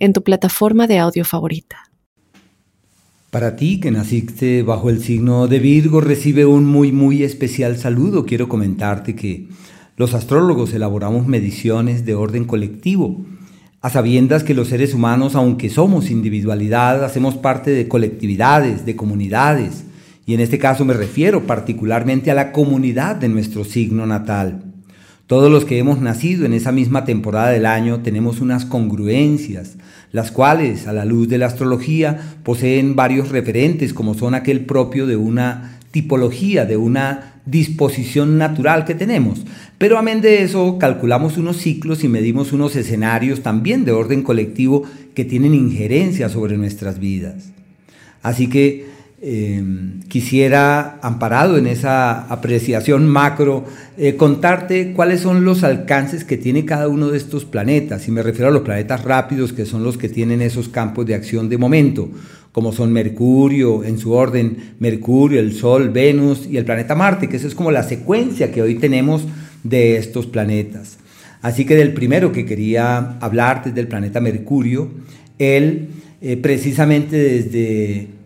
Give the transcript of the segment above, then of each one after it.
en tu plataforma de audio favorita. Para ti que naciste bajo el signo de Virgo, recibe un muy muy especial saludo. Quiero comentarte que los astrólogos elaboramos mediciones de orden colectivo, a sabiendas que los seres humanos, aunque somos individualidad, hacemos parte de colectividades, de comunidades, y en este caso me refiero particularmente a la comunidad de nuestro signo natal. Todos los que hemos nacido en esa misma temporada del año tenemos unas congruencias, las cuales, a la luz de la astrología, poseen varios referentes, como son aquel propio de una tipología, de una disposición natural que tenemos. Pero amén de eso, calculamos unos ciclos y medimos unos escenarios también de orden colectivo que tienen injerencia sobre nuestras vidas. Así que Em, quisiera, amparado en esa apreciación macro, eh, contarte cuáles son los alcances que tiene cada uno de estos planetas. Y me refiero a los planetas rápidos, que son los que tienen esos campos de acción de momento, como son Mercurio, en su orden, Mercurio, el Sol, Venus y el planeta Marte, que eso es como la secuencia que hoy tenemos de estos planetas. Así que del primero que quería hablarte, del planeta Mercurio, él eh, precisamente desde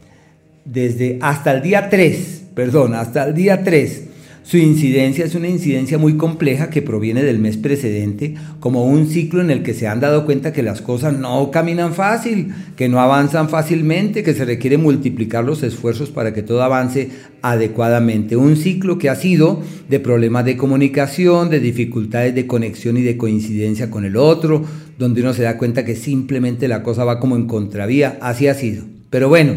desde hasta el día 3, perdón, hasta el día 3, su incidencia es una incidencia muy compleja que proviene del mes precedente, como un ciclo en el que se han dado cuenta que las cosas no caminan fácil, que no avanzan fácilmente, que se requiere multiplicar los esfuerzos para que todo avance adecuadamente. Un ciclo que ha sido de problemas de comunicación, de dificultades de conexión y de coincidencia con el otro, donde uno se da cuenta que simplemente la cosa va como en contravía. Así ha sido. Pero bueno,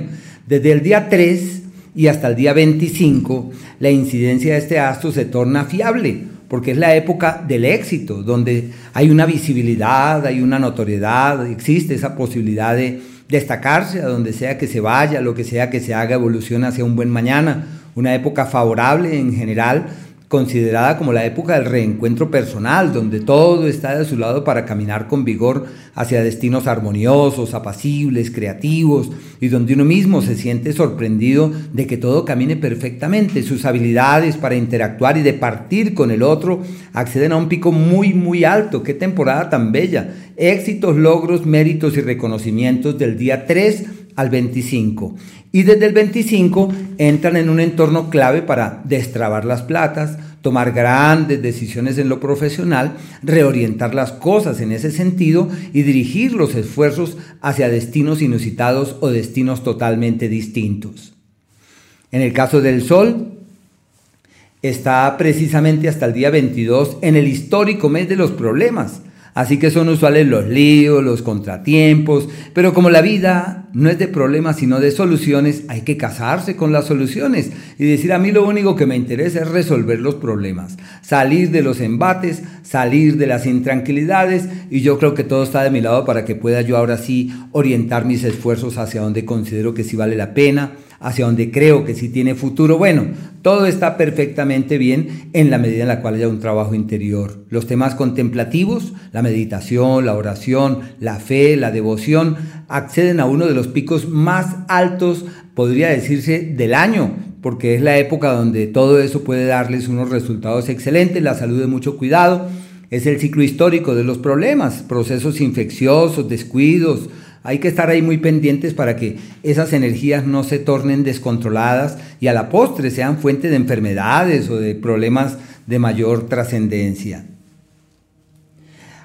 desde el día 3 y hasta el día 25, la incidencia de este astro se torna fiable, porque es la época del éxito, donde hay una visibilidad, hay una notoriedad, existe esa posibilidad de destacarse a donde sea que se vaya, lo que sea que se haga, evoluciona hacia un buen mañana, una época favorable en general considerada como la época del reencuentro personal, donde todo está de su lado para caminar con vigor hacia destinos armoniosos, apacibles, creativos, y donde uno mismo se siente sorprendido de que todo camine perfectamente. Sus habilidades para interactuar y de partir con el otro acceden a un pico muy, muy alto. ¡Qué temporada tan bella! Éxitos, logros, méritos y reconocimientos del día 3 al 25. Y desde el 25 entran en un entorno clave para destrabar las platas, tomar grandes decisiones en lo profesional, reorientar las cosas en ese sentido y dirigir los esfuerzos hacia destinos inusitados o destinos totalmente distintos. En el caso del Sol, está precisamente hasta el día 22 en el histórico mes de los problemas, Así que son usuales los líos, los contratiempos, pero como la vida no es de problemas sino de soluciones, hay que casarse con las soluciones y decir a mí lo único que me interesa es resolver los problemas, salir de los embates, salir de las intranquilidades y yo creo que todo está de mi lado para que pueda yo ahora sí orientar mis esfuerzos hacia donde considero que sí vale la pena hacia donde creo que sí tiene futuro. Bueno, todo está perfectamente bien en la medida en la cual haya un trabajo interior. Los temas contemplativos, la meditación, la oración, la fe, la devoción, acceden a uno de los picos más altos, podría decirse, del año, porque es la época donde todo eso puede darles unos resultados excelentes, la salud de mucho cuidado. Es el ciclo histórico de los problemas, procesos infecciosos, descuidos, hay que estar ahí muy pendientes para que esas energías no se tornen descontroladas y a la postre sean fuente de enfermedades o de problemas de mayor trascendencia.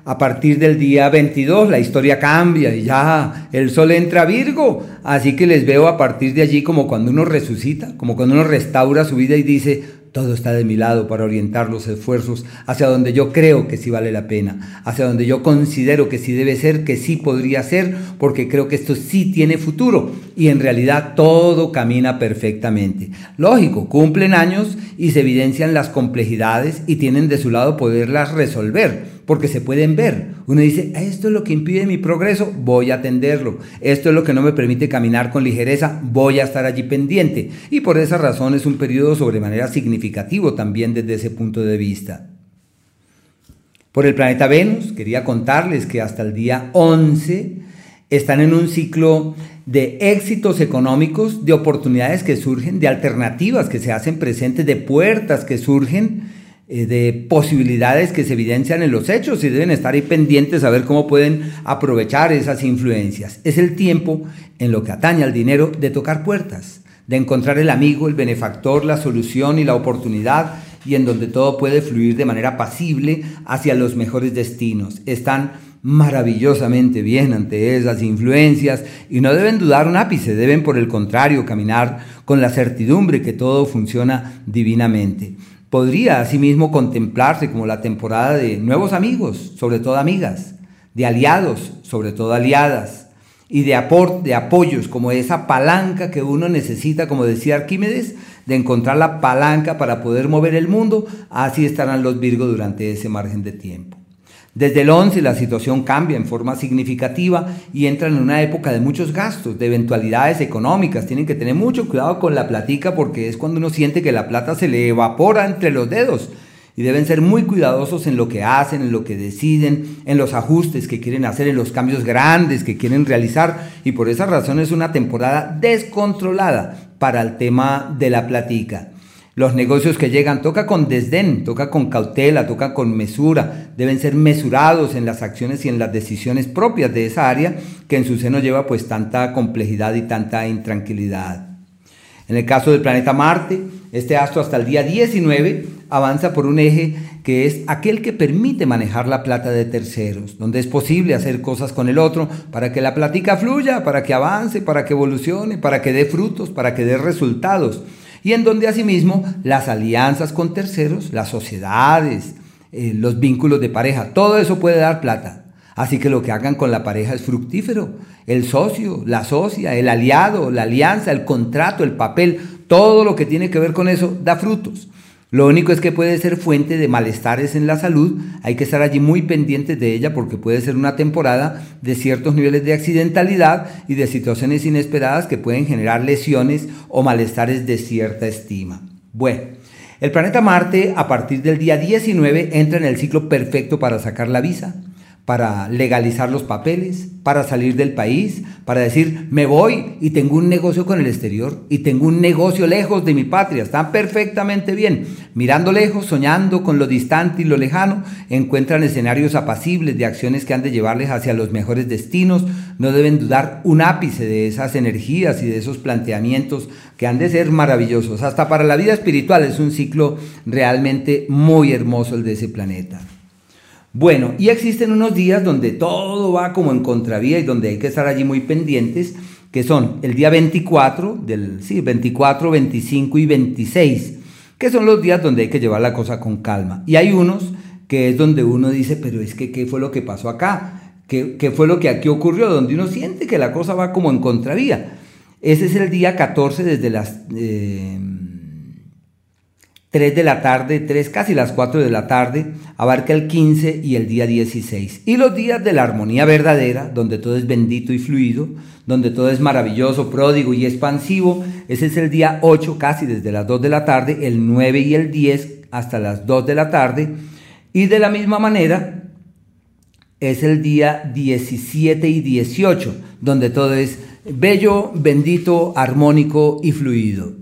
A partir del día 22 la historia cambia y ya el sol entra a Virgo. Así que les veo a partir de allí como cuando uno resucita, como cuando uno restaura su vida y dice, todo está de mi lado para orientar los esfuerzos hacia donde yo creo que sí vale la pena, hacia donde yo considero que sí debe ser, que sí podría ser, porque creo que esto sí tiene futuro y en realidad todo camina perfectamente. Lógico, cumplen años y se evidencian las complejidades y tienen de su lado poderlas resolver porque se pueden ver. Uno dice, esto es lo que impide mi progreso, voy a atenderlo. Esto es lo que no me permite caminar con ligereza, voy a estar allí pendiente. Y por esa razón es un periodo sobremanera significativo también desde ese punto de vista. Por el planeta Venus, quería contarles que hasta el día 11 están en un ciclo de éxitos económicos, de oportunidades que surgen, de alternativas que se hacen presentes, de puertas que surgen, de posibilidades que se evidencian en los hechos y deben estar ahí pendientes a ver cómo pueden aprovechar esas influencias. Es el tiempo, en lo que atañe al dinero, de tocar puertas, de encontrar el amigo, el benefactor, la solución y la oportunidad y en donde todo puede fluir de manera pasible hacia los mejores destinos. Están maravillosamente bien ante esas influencias y no deben dudar un ápice, deben por el contrario caminar con la certidumbre que todo funciona divinamente. Podría asimismo contemplarse como la temporada de nuevos amigos, sobre todo amigas, de aliados, sobre todo aliadas, y de, apoyos, como esa palanca que uno necesita, como decía Arquímedes, de encontrar la palanca para poder mover el mundo, así estarán los Virgos durante ese margen de tiempo. Desde el 11 la situación cambia en forma significativa y entran en una época de muchos gastos, de eventualidades económicas. Tienen que tener mucho cuidado con la platica porque es cuando uno siente que la plata se le evapora entre los dedos. Y deben ser muy cuidadosos en lo que hacen, en lo que deciden, en los ajustes que quieren hacer, en los cambios grandes que quieren realizar. Y por esa razón es una temporada descontrolada para el tema de la platica. Los negocios que llegan toca con desdén, toca con cautela, toca con mesura, deben ser mesurados en las acciones y en las decisiones propias de esa área que en su seno lleva pues tanta complejidad y tanta intranquilidad. En el caso del planeta Marte, este astro hasta el día 19 avanza por un eje que es aquel que permite manejar la plata de terceros, donde es posible hacer cosas con el otro para que la platica fluya, para que avance, para que evolucione, para que dé frutos, para que dé resultados y en donde asimismo las alianzas con terceros, las sociedades, eh, los vínculos de pareja, todo eso puede dar plata. Así que lo que hagan con la pareja es fructífero. El socio, la socia, el aliado, la alianza, el contrato, el papel, todo lo que tiene que ver con eso da frutos. Lo único es que puede ser fuente de malestares en la salud, hay que estar allí muy pendientes de ella porque puede ser una temporada de ciertos niveles de accidentalidad y de situaciones inesperadas que pueden generar lesiones o malestares de cierta estima. Bueno, el planeta Marte a partir del día 19 entra en el ciclo perfecto para sacar la visa para legalizar los papeles, para salir del país, para decir, me voy y tengo un negocio con el exterior y tengo un negocio lejos de mi patria. Están perfectamente bien. Mirando lejos, soñando con lo distante y lo lejano, encuentran escenarios apacibles de acciones que han de llevarles hacia los mejores destinos. No deben dudar un ápice de esas energías y de esos planteamientos que han de ser maravillosos. Hasta para la vida espiritual es un ciclo realmente muy hermoso el de ese planeta. Bueno, y existen unos días donde todo va como en contravía y donde hay que estar allí muy pendientes, que son el día 24, del, sí, 24, 25 y 26, que son los días donde hay que llevar la cosa con calma. Y hay unos que es donde uno dice, pero es que, ¿qué fue lo que pasó acá? ¿Qué, qué fue lo que aquí ocurrió? Donde uno siente que la cosa va como en contravía. Ese es el día 14 desde las... Eh, 3 de la tarde, 3 casi las 4 de la tarde, abarca el 15 y el día 16. Y los días de la armonía verdadera, donde todo es bendito y fluido, donde todo es maravilloso, pródigo y expansivo, ese es el día 8 casi desde las 2 de la tarde, el 9 y el 10 hasta las 2 de la tarde. Y de la misma manera es el día 17 y 18, donde todo es bello, bendito, armónico y fluido.